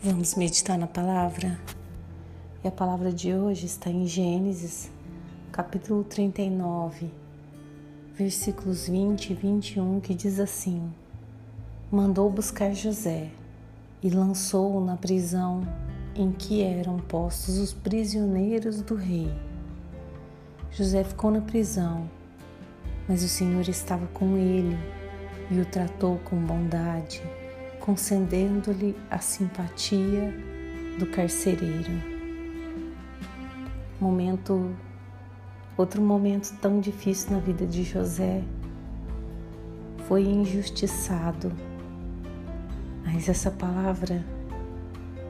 Vamos meditar na palavra? E a palavra de hoje está em Gênesis, capítulo 39, versículos 20 e 21, que diz assim: Mandou buscar José e lançou-o na prisão em que eram postos os prisioneiros do rei. José ficou na prisão, mas o Senhor estava com ele e o tratou com bondade concedendo-lhe a simpatia do carcereiro. Momento, outro momento tão difícil na vida de José foi injustiçado. Mas essa palavra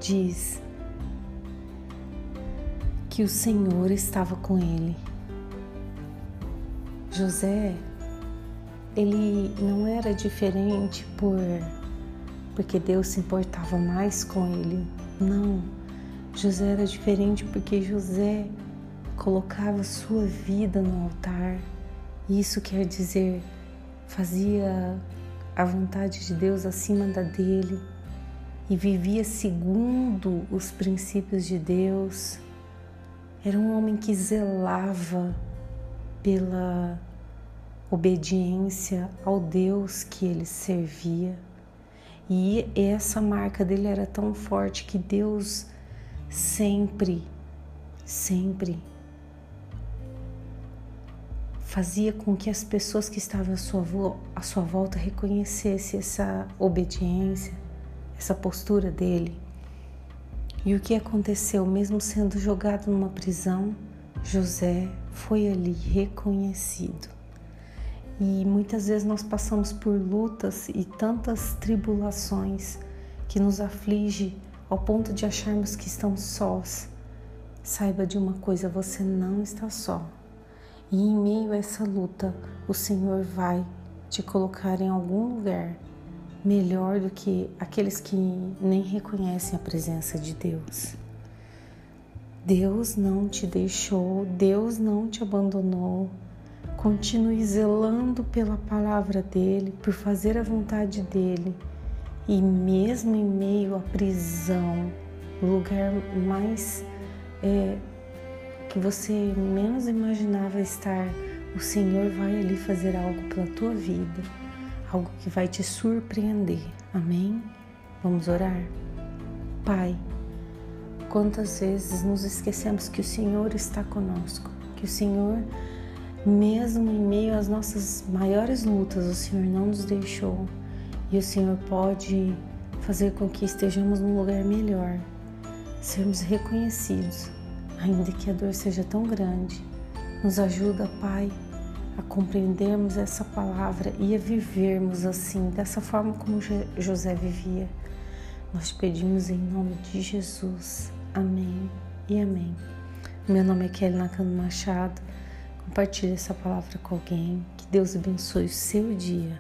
diz que o Senhor estava com ele. José, ele não era diferente por porque Deus se importava mais com ele. Não, José era diferente porque José colocava sua vida no altar. Isso quer dizer, fazia a vontade de Deus acima da dele e vivia segundo os princípios de Deus. Era um homem que zelava pela obediência ao Deus que ele servia. E essa marca dele era tão forte que Deus sempre, sempre fazia com que as pessoas que estavam à sua, à sua volta reconhecessem essa obediência, essa postura dele. E o que aconteceu, mesmo sendo jogado numa prisão, José foi ali reconhecido. E muitas vezes nós passamos por lutas e tantas tribulações que nos aflige ao ponto de acharmos que estamos sós. Saiba de uma coisa, você não está só. E em meio a essa luta, o Senhor vai te colocar em algum lugar melhor do que aqueles que nem reconhecem a presença de Deus. Deus não te deixou, Deus não te abandonou. Continue zelando pela palavra dele, por fazer a vontade dele. E mesmo em meio à prisão, lugar mais é, que você menos imaginava estar, o Senhor vai ali fazer algo pela tua vida, algo que vai te surpreender. Amém? Vamos orar? Pai, quantas vezes nos esquecemos que o Senhor está conosco, que o Senhor mesmo em meio às nossas maiores lutas, o Senhor não nos deixou e o Senhor pode fazer com que estejamos num lugar melhor, sermos reconhecidos, ainda que a dor seja tão grande. Nos ajuda, Pai, a compreendermos essa palavra e a vivermos assim, dessa forma como José vivia. Nós pedimos em nome de Jesus. Amém e amém. Meu nome é Kelly Nakano Machado. Compartilhe essa palavra com alguém. Que Deus abençoe o seu dia.